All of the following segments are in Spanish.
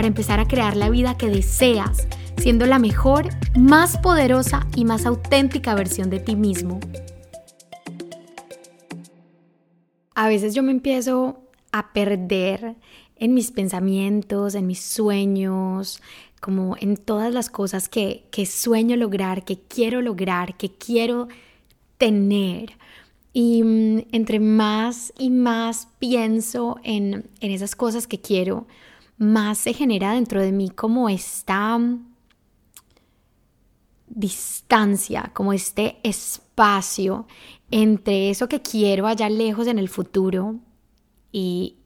para empezar a crear la vida que deseas, siendo la mejor, más poderosa y más auténtica versión de ti mismo. A veces yo me empiezo a perder en mis pensamientos, en mis sueños, como en todas las cosas que, sueño lograr, que quiero lograr, que quiero tener. Y mm, entre más y más pienso en, en esas cosas que quiero, más se genera dentro de mí como esta distancia, como este espacio entre eso que quiero allá lejos en el futuro y,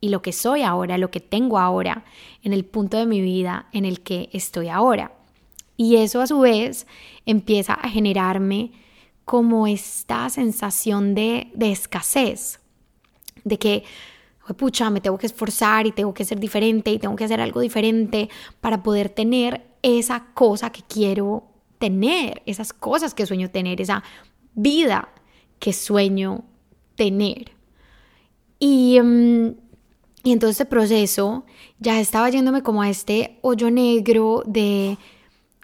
y lo que soy ahora, lo que tengo ahora, en el punto de mi vida en el que estoy ahora. Y eso a su vez empieza a generarme como esta sensación de, de escasez, de que pucha, me tengo que esforzar y tengo que ser diferente y tengo que hacer algo diferente para poder tener esa cosa que quiero tener, esas cosas que sueño tener, esa vida que sueño tener. Y, mm, y entonces ese proceso ya estaba yéndome como a este hoyo negro de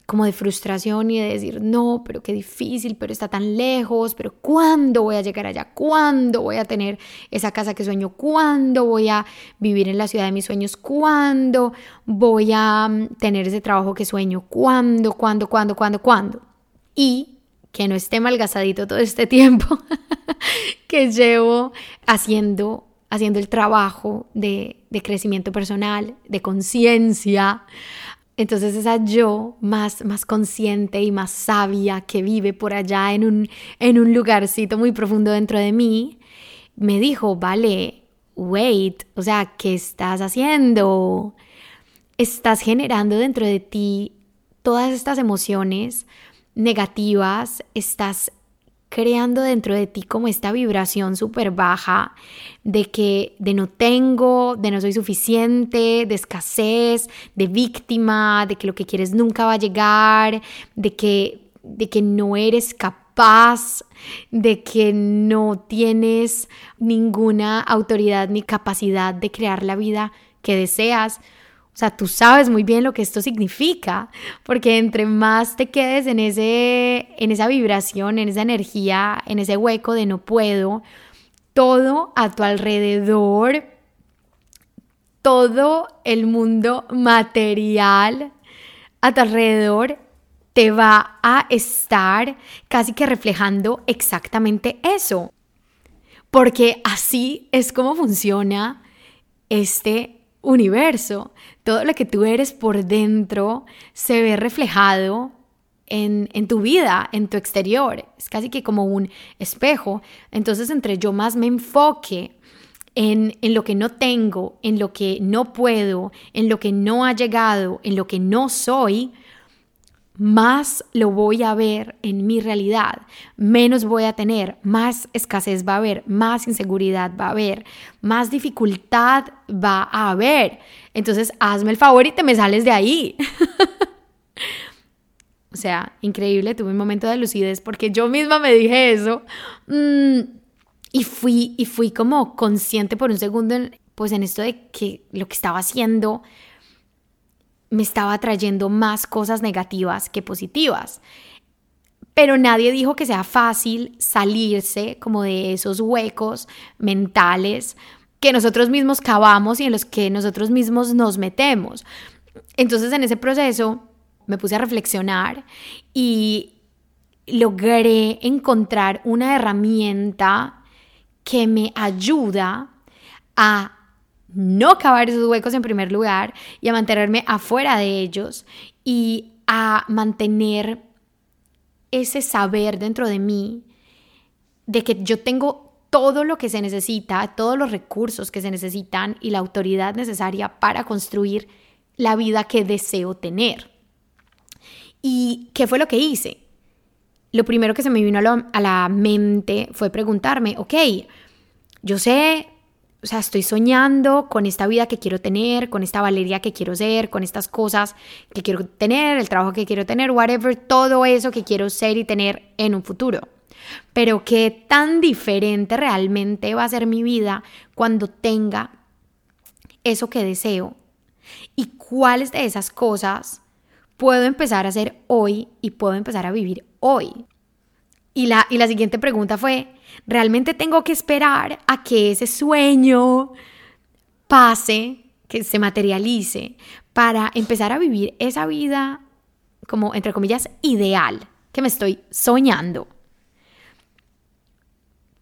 como de frustración y de decir, no, pero qué difícil, pero está tan lejos, pero ¿cuándo voy a llegar allá? ¿Cuándo voy a tener esa casa que sueño? ¿Cuándo voy a vivir en la ciudad de mis sueños? ¿Cuándo voy a mm, tener ese trabajo que sueño? ¿Cuándo? ¿Cuándo? ¿Cuándo? ¿Cuándo? ¿Cuándo? Y que no esté malgasadito todo este tiempo que llevo haciendo haciendo el trabajo de, de crecimiento personal, de conciencia, entonces esa yo más, más consciente y más sabia que vive por allá en un, en un lugarcito muy profundo dentro de mí, me dijo, vale, wait, o sea, ¿qué estás haciendo? Estás generando dentro de ti todas estas emociones negativas, estás creando dentro de ti como esta vibración súper baja de que de no tengo, de no soy suficiente, de escasez, de víctima, de que lo que quieres nunca va a llegar, de que, de que no eres capaz, de que no tienes ninguna autoridad ni capacidad de crear la vida que deseas. O sea, tú sabes muy bien lo que esto significa, porque entre más te quedes en, ese, en esa vibración, en esa energía, en ese hueco de no puedo, todo a tu alrededor, todo el mundo material a tu alrededor te va a estar casi que reflejando exactamente eso. Porque así es como funciona este universo. Todo lo que tú eres por dentro se ve reflejado en, tu vida, en tu exterior. Es casi que como un espejo. Entonces, entre yo más me enfoque en, en, lo que no tengo, en lo que no puedo, en lo que no ha llegado, en lo que no soy, más lo voy a ver en mi realidad, menos voy a tener, más escasez va a haber, más inseguridad va a haber, más dificultad va a haber. Entonces, hazme el favor y te me sales de ahí. o sea, increíble, tuve un momento de lucidez porque yo misma me dije eso. Mm, y fui, y fui como consciente por un segundo, pues en esto de que lo que estaba haciendo me estaba trayendo más cosas negativas que positivas. Pero nadie dijo que sea fácil salirse como de esos huecos mentales que nosotros mismos cavamos y en los que nosotros mismos nos metemos. Entonces en ese proceso me puse a reflexionar y logré encontrar una herramienta que me ayuda a no cavar esos huecos en primer lugar y a mantenerme afuera de ellos y a mantener ese saber dentro de mí de que yo tengo todo lo que se necesita, todos los recursos que se necesitan y la autoridad necesaria para construir la vida que deseo tener. ¿Y qué fue lo que hice? Lo primero que se me vino a, la mente fue preguntarme, ok, yo sé, o sea, estoy soñando con esta vida que quiero tener, con esta Valeria que quiero ser, con estas cosas que quiero tener, el trabajo que quiero tener, whatever, todo eso que quiero ser y tener en un futuro. Pero qué tan diferente realmente va a ser mi vida cuando tenga eso que deseo y cuáles de esas cosas puedo empezar a hacer hoy y puedo empezar a vivir hoy. Y la, y la siguiente pregunta fue, ¿realmente tengo que esperar a que ese sueño pase, que se materialice, para empezar a vivir esa vida como, entre comillas, ideal que me estoy soñando?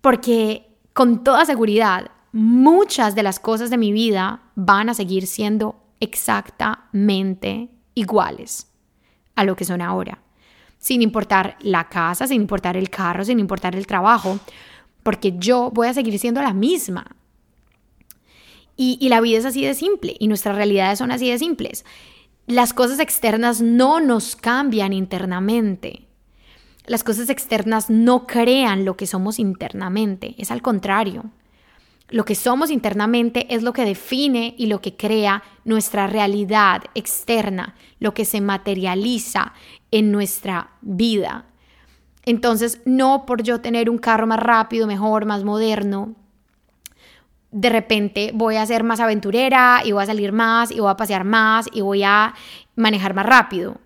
Porque con toda seguridad, muchas de las cosas de mi vida van a seguir siendo exactamente iguales a lo que son ahora. Sin importar la casa, sin importar el carro, sin importar el trabajo, porque yo voy a seguir siendo la misma. Y, la vida es así de simple y nuestras realidades son así de simples. Las cosas externas no nos cambian internamente. Las cosas externas no crean lo que somos internamente, es al contrario. Lo que somos internamente es lo que define y lo que crea nuestra realidad externa, lo que se materializa en nuestra vida. Entonces, no por yo tener un carro más rápido, mejor, más moderno, de repente voy a ser más aventurera y voy a salir más y voy a pasear más y voy a manejar más rápido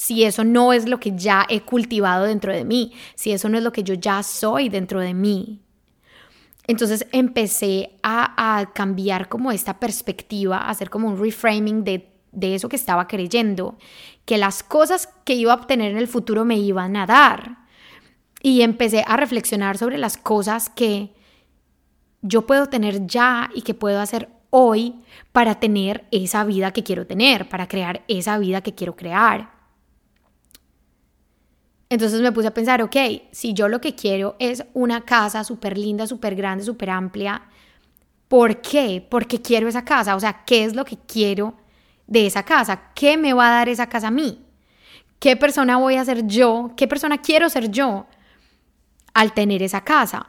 si eso no es lo que ya he cultivado dentro de mí, si eso no es lo que yo ya soy dentro de mí. Entonces empecé a, cambiar como esta perspectiva, a hacer como un reframing de, de eso que estaba creyendo, que las cosas que iba a obtener en el futuro me iban a dar. Y empecé a reflexionar sobre las cosas que yo puedo tener ya y que puedo hacer hoy para tener esa vida que quiero tener, para crear esa vida que quiero crear. Entonces me puse a pensar, ok, si yo lo que quiero es una casa súper linda, súper grande, súper amplia, ¿por qué? Porque quiero esa casa. O sea, ¿qué es lo que quiero de esa casa? ¿Qué me va a dar esa casa a mí? ¿Qué persona voy a ser yo? ¿Qué persona quiero ser yo al tener esa casa?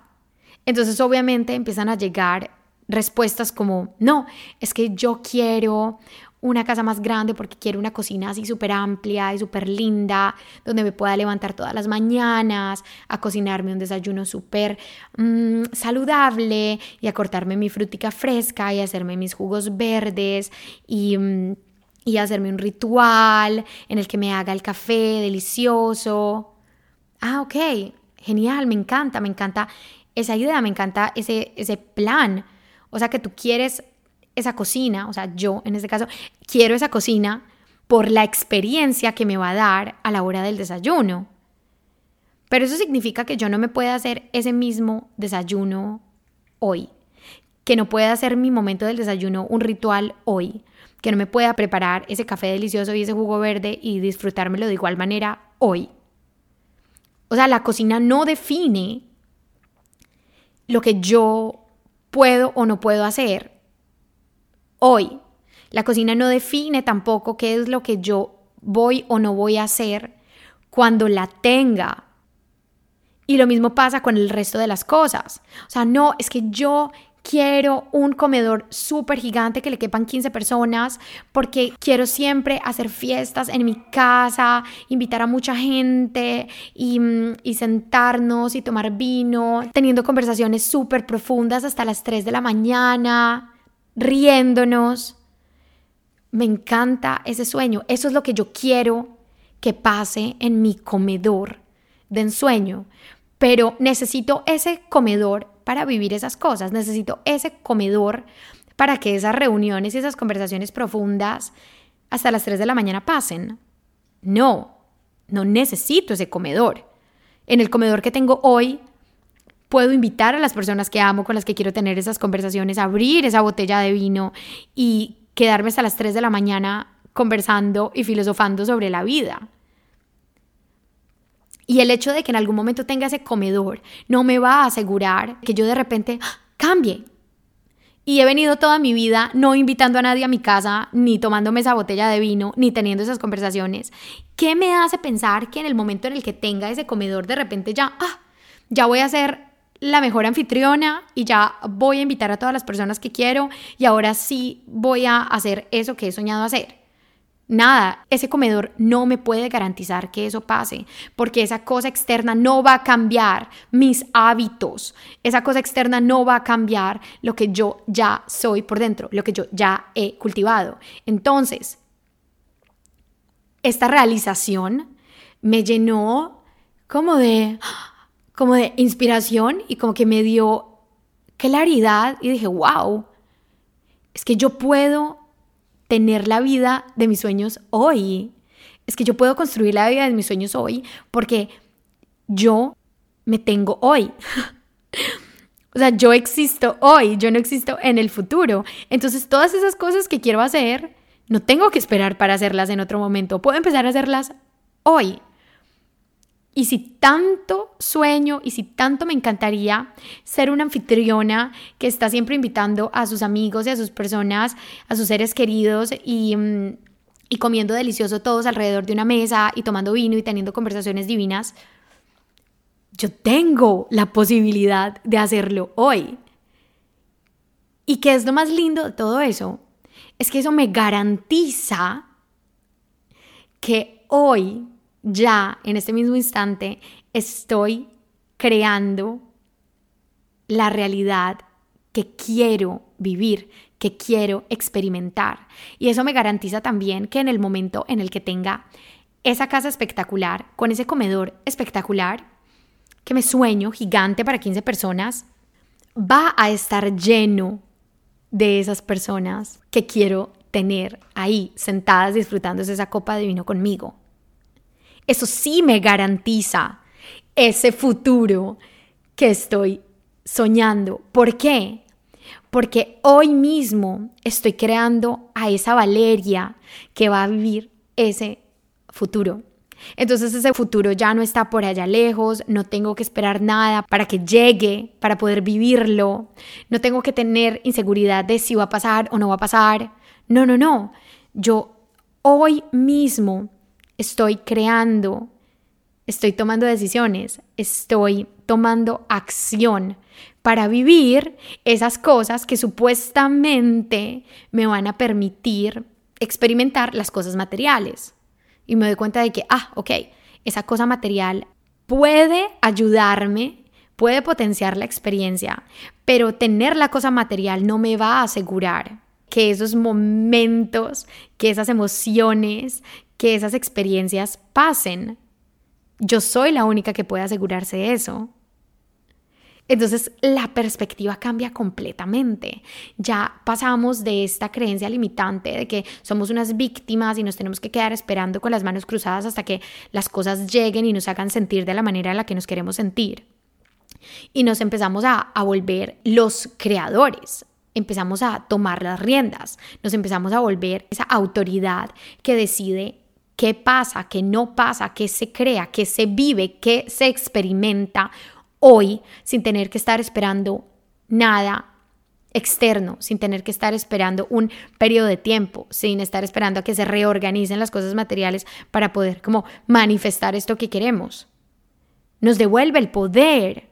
Entonces obviamente empiezan a llegar respuestas como, no, es que yo quiero una casa más grande porque quiero una cocina así súper amplia y súper linda, donde me pueda levantar todas las mañanas a cocinarme un desayuno súper mm, saludable y a cortarme mi frutica fresca y hacerme mis jugos verdes y... Mm, y hacerme un ritual en el que me haga el café delicioso. Ah, ok, genial, me encanta, me encanta esa idea, me encanta ese, ese plan. O sea que tú quieres esa cocina, o sea, yo en este caso, quiero esa cocina por la experiencia que me va a dar a la hora del desayuno. Pero eso significa que yo no me pueda hacer ese mismo desayuno hoy, que no pueda hacer mi momento del desayuno un ritual hoy, que no me pueda preparar ese café delicioso y ese jugo verde y disfrutármelo de igual manera hoy. O sea, la cocina no define lo que yo puedo o no puedo hacer hoy. La cocina no define tampoco qué es lo que yo voy o no voy a hacer cuando la tenga. Y lo mismo pasa con el resto de las cosas. O sea, no, es que yo quiero un comedor súper gigante que le quepan 15 personas porque quiero siempre hacer fiestas en mi casa, invitar a mucha gente y, mm, sentarnos y tomar vino, teniendo conversaciones súper profundas hasta las 3 de la mañana riéndonos. Me encanta ese sueño. Eso es lo que yo quiero que pase en mi comedor de ensueño. Pero necesito ese comedor para vivir esas cosas. Necesito ese comedor para que esas reuniones y esas conversaciones profundas hasta las 3 de la mañana pasen. No, no necesito ese comedor. En el comedor que tengo hoy puedo invitar a las personas que amo, con las que quiero tener esas conversaciones, abrir esa botella de vino y quedarme hasta las 3 de la mañana conversando y filosofando sobre la vida. Y el hecho de que en algún momento tenga ese comedor no me va a asegurar que yo de repente ¡ah! cambie Y he venido toda mi vida no invitando a nadie a mi casa, ni tomándome esa botella de vino, ni teniendo esas conversaciones. ¿Qué me hace pensar que en el momento en el que tenga ese comedor, de repente ya, ah, ya voy a ser la mejor anfitriona y ya voy a invitar a todas las personas que quiero y ahora sí voy a hacer eso que he soñado hacer? Nada, ese comedor no me puede garantizar que eso pase, porque esa cosa externa no va a cambiar mis hábitos, esa cosa externa no va a cambiar lo que yo ya soy por dentro, lo que yo ya he cultivado. Entonces, esta realización me llenó como de, como de inspiración y como que me dio claridad y dije, wow, es que yo puedo tener la vida de mis sueños hoy. Es que yo puedo construir la vida de mis sueños hoy porque yo me tengo hoy. o sea, yo existo hoy, yo no existo en el futuro. Entonces, todas esas cosas que quiero hacer, no tengo que esperar para hacerlas en otro momento. Puedo empezar a hacerlas hoy. Y si tanto sueño y si tanto me encantaría ser una anfitriona que está siempre invitando a sus amigos y a sus personas, a sus seres queridos y, mm, y comiendo delicioso todos alrededor de una mesa y tomando vino y teniendo conversaciones divinas, yo tengo la posibilidad de hacerlo hoy. ¿Y qué es lo más lindo de todo eso? Es que eso me garantiza que hoy ya en este mismo instante estoy creando la realidad que quiero vivir, que quiero experimentar. Y eso me garantiza también que en el momento en el que tenga esa casa espectacular, con ese comedor espectacular, que me sueño gigante para 15 personas, va a estar lleno de esas personas que quiero tener ahí sentadas disfrutándose esa copa de vino conmigo. Eso sí me garantiza ese futuro que estoy soñando. ¿Por qué? Porque hoy mismo estoy creando a esa Valeria que va a vivir ese futuro. Entonces ese futuro ya no está por allá lejos, no tengo que esperar nada para que llegue, para poder vivirlo, no tengo que tener inseguridad de si va a pasar o no va a pasar. No, no, no. Yo hoy mismo estoy creando, estoy tomando decisiones, estoy tomando acción para vivir esas cosas que supuestamente me van a permitir experimentar las cosas materiales. Y me doy cuenta de que, ah, ok, esa cosa material puede ayudarme, puede potenciar la experiencia, pero tener la cosa material no me va a asegurar que esos momentos, que esas emociones, que esas experiencias pasen. Yo soy la única que puede asegurarse de eso. Entonces la perspectiva cambia completamente. Ya pasamos de esta creencia limitante de que somos unas víctimas y nos tenemos que quedar esperando con las manos cruzadas hasta que las cosas lleguen y nos hagan sentir de la manera en la que nos queremos sentir. Y nos empezamos a, a volver los creadores, empezamos a tomar las riendas, nos empezamos a volver esa autoridad que decide qué pasa, qué no pasa, qué se crea, qué se vive, qué se experimenta hoy sin tener que estar esperando nada externo, sin tener que estar esperando un periodo de tiempo, sin estar esperando a que se reorganicen las cosas materiales para poder como manifestar esto que queremos. Nos devuelve el poder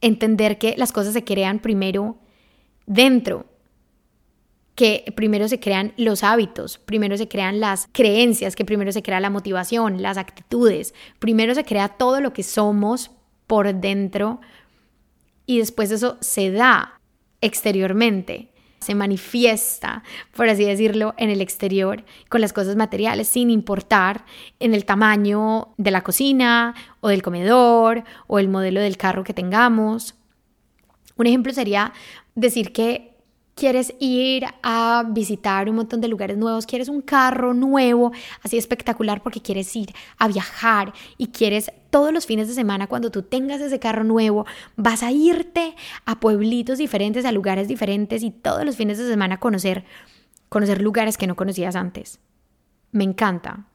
entender que las cosas se crean primero dentro que primero se crean los hábitos, primero se crean las creencias, que primero se crea la motivación, las actitudes, primero se crea todo lo que somos por dentro y después eso se da exteriormente, se manifiesta, por así decirlo, en el exterior con las cosas materiales, sin importar en el tamaño de la cocina o del comedor o el modelo del carro que tengamos. Un ejemplo sería decir que quieres ir a visitar un montón de lugares nuevos, quieres un carro nuevo, así espectacular porque quieres ir a viajar y quieres todos los fines de semana cuando tú tengas ese carro nuevo, vas a irte a pueblitos diferentes, a lugares diferentes y todos los fines de semana conocer conocer lugares que no conocías antes. Me encanta.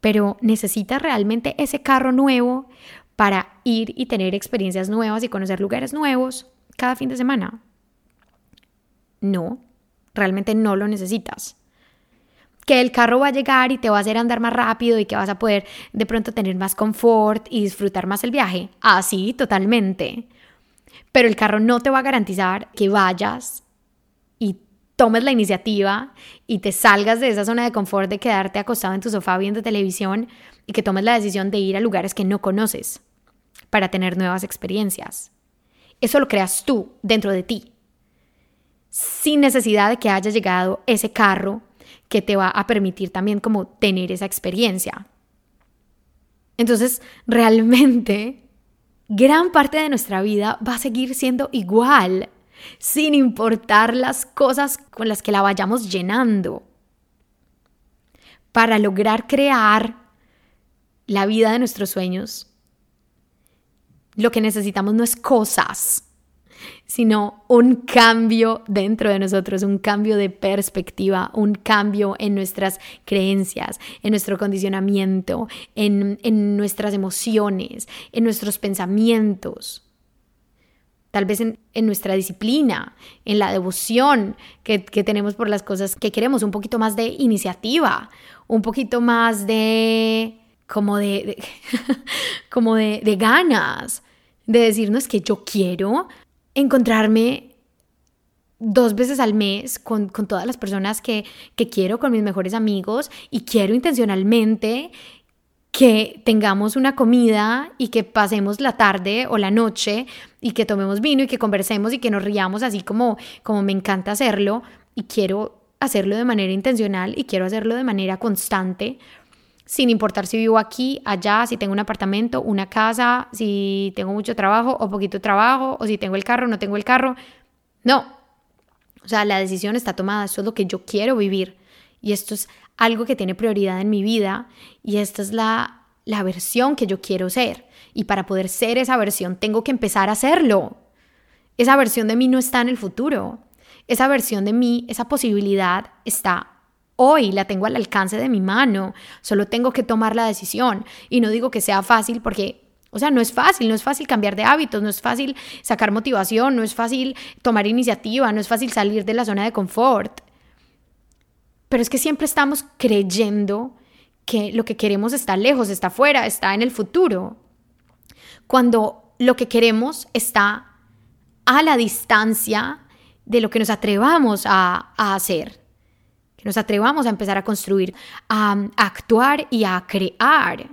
Pero necesitas realmente ese carro nuevo para ir y tener experiencias nuevas y conocer lugares nuevos cada fin de semana. No, realmente no lo necesitas. Que el carro va a llegar y te va a hacer andar más rápido y que vas a poder de pronto tener más confort y disfrutar más el viaje. Ah, sí, totalmente. Pero el carro no te va a garantizar que vayas y tomes la iniciativa y te salgas de esa zona de confort de quedarte acostado en tu sofá viendo televisión y que tomes la decisión de ir a lugares que no conoces para tener nuevas experiencias. Eso lo creas tú dentro de ti, sin necesidad de que haya llegado ese carro que te va a permitir también como tener esa experiencia. Entonces, realmente, gran parte de nuestra vida va a seguir siendo igual, sin importar las cosas con las que la vayamos llenando. Para lograr crear la vida de nuestros sueños, lo que necesitamos no es cosas, sino un cambio dentro de nosotros, un cambio de perspectiva, un cambio en nuestras creencias, en nuestro condicionamiento, en, nuestras emociones, en nuestros pensamientos. Tal vez en, nuestra disciplina, en la devoción que, tenemos por las cosas que queremos, un poquito más de iniciativa, un poquito más de como de, como de, ganas, de decirnos que yo quiero encontrarme dos veces al mes con, todas las personas que, que quiero, con mis mejores amigos, y quiero intencionalmente que tengamos una comida y que pasemos la tarde o la noche y que tomemos vino y que conversemos y que nos riamos así como, como me encanta hacerlo. Y quiero hacerlo de manera intencional y quiero hacerlo de manera constante sin importar si vivo aquí, allá, si tengo un apartamento, una casa, si tengo mucho trabajo o poquito trabajo, o si tengo el carro, no tengo el carro. No. O sea, la decisión está tomada, esto es lo que yo quiero vivir. Y esto es algo que tiene prioridad en mi vida y esta es la, la versión que yo quiero ser. Y para poder ser esa versión tengo que empezar a hacerlo. Esa versión de mí no está en el futuro. Esa versión de mí, esa posibilidad está Hoy la tengo al alcance de mi mano, solo tengo que tomar la decisión. Y no digo que sea fácil porque o sea, no es fácil, no es fácil cambiar de hábitos, no es fácil sacar motivación, no es fácil tomar iniciativa, no es fácil salir de la zona de confort. Pero es que siempre estamos creyendo que lo que queremos está lejos, está afuera, está en el futuro. Cuando lo que queremos está a la distancia de lo que nos atrevamos a, a hacer nos atrevamos a empezar a construir, a, actuar y a crear.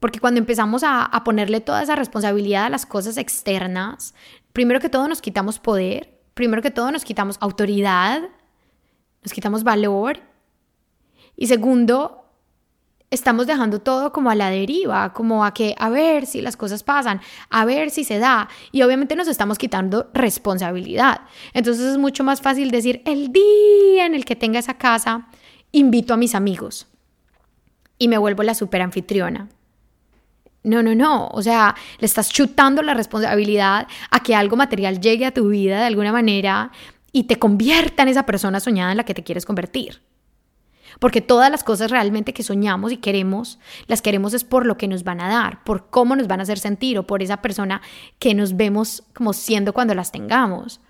Porque cuando empezamos a, ponerle toda esa responsabilidad a las cosas externas, primero que todo nos quitamos poder, primero que todo nos quitamos autoridad, nos quitamos valor. Y segundo, estamos dejando todo como a la deriva, como a que a ver si las cosas pasan, a ver si se da. Y obviamente nos estamos quitando responsabilidad. Entonces es mucho más fácil decir, el día en el que tenga esa casa, invito a mis amigos y me vuelvo la super anfitriona. No, no, no. O sea, le estás chutando la responsabilidad a que algo material llegue a tu vida de alguna manera y te convierta en esa persona soñada en la que te quieres convertir. Porque todas las cosas realmente que soñamos y queremos, las queremos es por lo que nos van a dar, por cómo nos van a hacer sentir o por esa persona que nos vemos como siendo cuando las tengamos.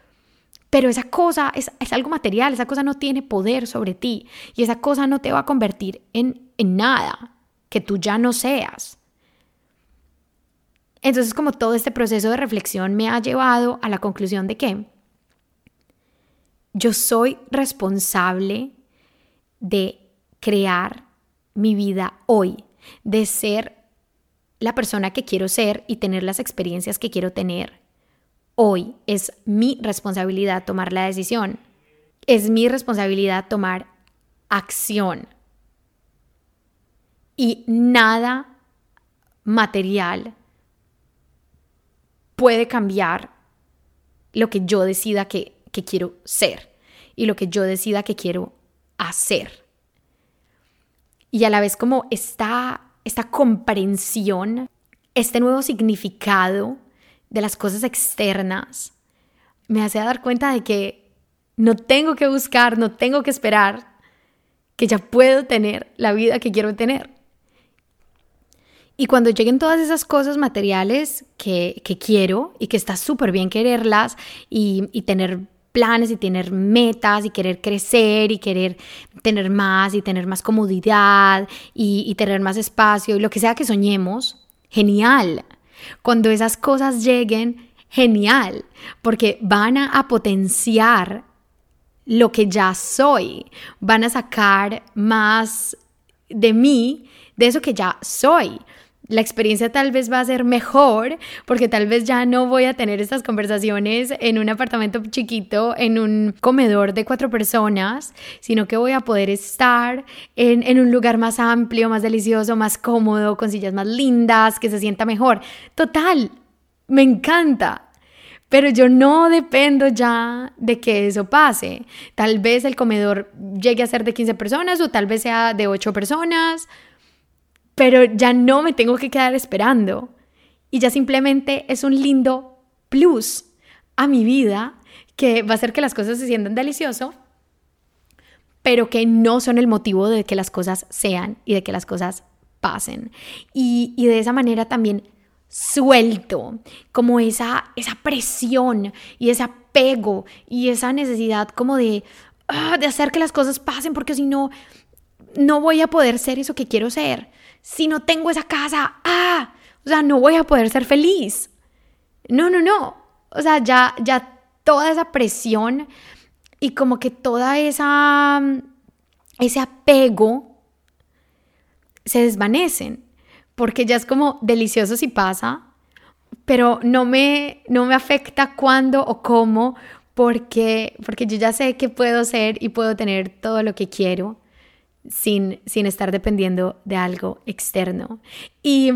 Pero esa cosa es, algo material, esa cosa no tiene poder sobre ti y esa cosa no te va a convertir en, nada que tú ya no seas. Entonces como todo este proceso de reflexión me ha llevado a la conclusión de que yo soy responsable de crear mi vida hoy, de ser la persona que quiero ser y tener las experiencias que quiero tener. Hoy es mi responsabilidad tomar la decisión. Es mi responsabilidad tomar acción. Y nada material puede cambiar lo que yo decida que, que quiero ser y lo que yo decida que quiero hacer. Y a la vez como esta, esta comprensión, este nuevo significado de las cosas externas, me hace dar cuenta de que no tengo que buscar, no tengo que esperar, que ya puedo tener la vida que quiero tener. Y cuando lleguen todas esas cosas materiales que, quiero y que está súper bien quererlas y tener planes y tener metas y querer crecer y querer tener más y tener más comodidad y, tener más espacio y lo que sea que soñemos, genial. Cuando esas cosas lleguen, genial, porque van a potenciar lo que ya soy, van a sacar más de mí, de eso que ya soy la experiencia tal vez va a ser mejor porque tal vez ya no voy a tener estas conversaciones en un apartamento chiquito, en un comedor de cuatro personas, sino que voy a poder estar en, en un lugar más amplio, más delicioso, más cómodo, con sillas más lindas, que se sienta mejor. Total, me encanta. Pero yo no dependo ya de que eso pase. Tal vez el comedor llegue a ser de 15 personas o tal vez sea de 8 personas pero ya no me tengo que quedar esperando y ya simplemente es un lindo plus a mi vida que va a hacer que las cosas se sientan delicioso, pero que no son el motivo de que las cosas sean y de que las cosas pasen. Y, de esa manera también suelto como esa, esa presión y ese apego y esa necesidad como de, ah, de hacer que las cosas pasen porque si no, no voy a poder ser eso que quiero ser si no tengo esa casa, ah, o sea, no voy a poder ser feliz. No, no, no. O sea, ya, ya toda esa presión y como que toda esa, ese apego se desvanecen, porque ya es como delicioso si pasa, pero no me, no me afecta cuándo o cómo, porque, porque yo ya sé que puedo ser y puedo tener todo lo que quiero sin, sin estar dependiendo de algo externo. Y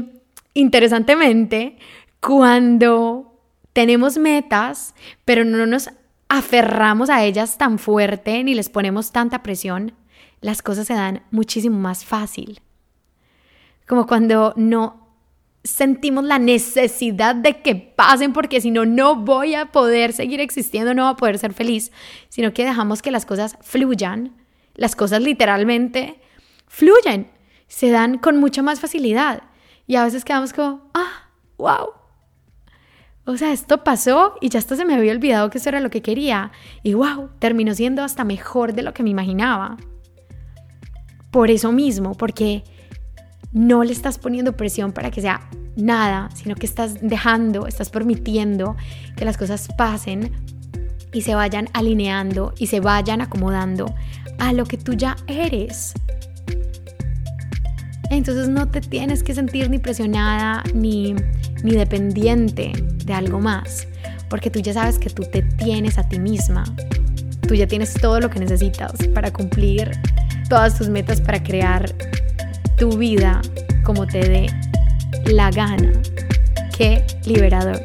interesantemente, cuando tenemos metas, pero no nos aferramos a ellas tan fuerte ni les ponemos tanta presión, las cosas se dan muchísimo más fácil. Como cuando no sentimos la necesidad de que pasen porque si no, no voy a poder seguir existiendo, no voy a poder ser feliz, sino que dejamos que las cosas fluyan las cosas literalmente fluyen, se dan con mucha más facilidad. Y a veces quedamos como, ah, wow. O sea, esto pasó y ya hasta se me había olvidado que eso era lo que quería. Y wow, terminó siendo hasta mejor de lo que me imaginaba. Por eso mismo, porque no le estás poniendo presión para que sea nada, sino que estás dejando, estás permitiendo que las cosas pasen y se vayan alineando y se vayan acomodando a lo que tú ya eres. Entonces no te tienes que sentir ni presionada ni, ni dependiente de algo más, porque tú ya sabes que tú te tienes a ti misma. Tú ya tienes todo lo que necesitas para cumplir todas tus metas, para crear tu vida como te dé la gana. Qué liberador.